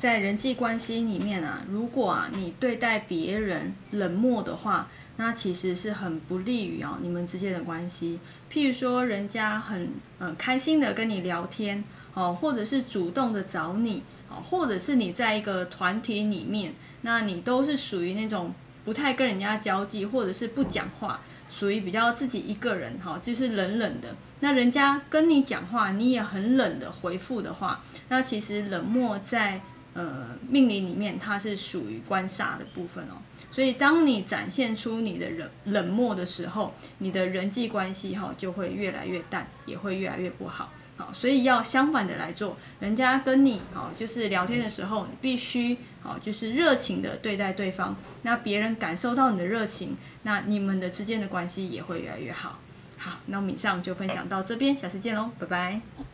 在人际关系里面啊，如果啊你对待别人冷漠的话，那其实是很不利于啊你们之间的关系。譬如说，人家很呃开心的跟你聊天哦，或者是主动的找你哦，或者是你在一个团体里面，那你都是属于那种不太跟人家交际，或者是不讲话，属于比较自己一个人哈，就是冷冷的。那人家跟你讲话，你也很冷的回复的话，那其实冷漠在。呃，命理里面它是属于官煞的部分哦，所以当你展现出你的冷冷漠的时候，你的人际关系哈就会越来越淡，也会越来越不好。好，所以要相反的来做，人家跟你哦就是聊天的时候，你必须哦就是热情的对待对方，那别人感受到你的热情，那你们的之间的关系也会越来越好。好，那我们以上就分享到这边，下次见喽，拜拜。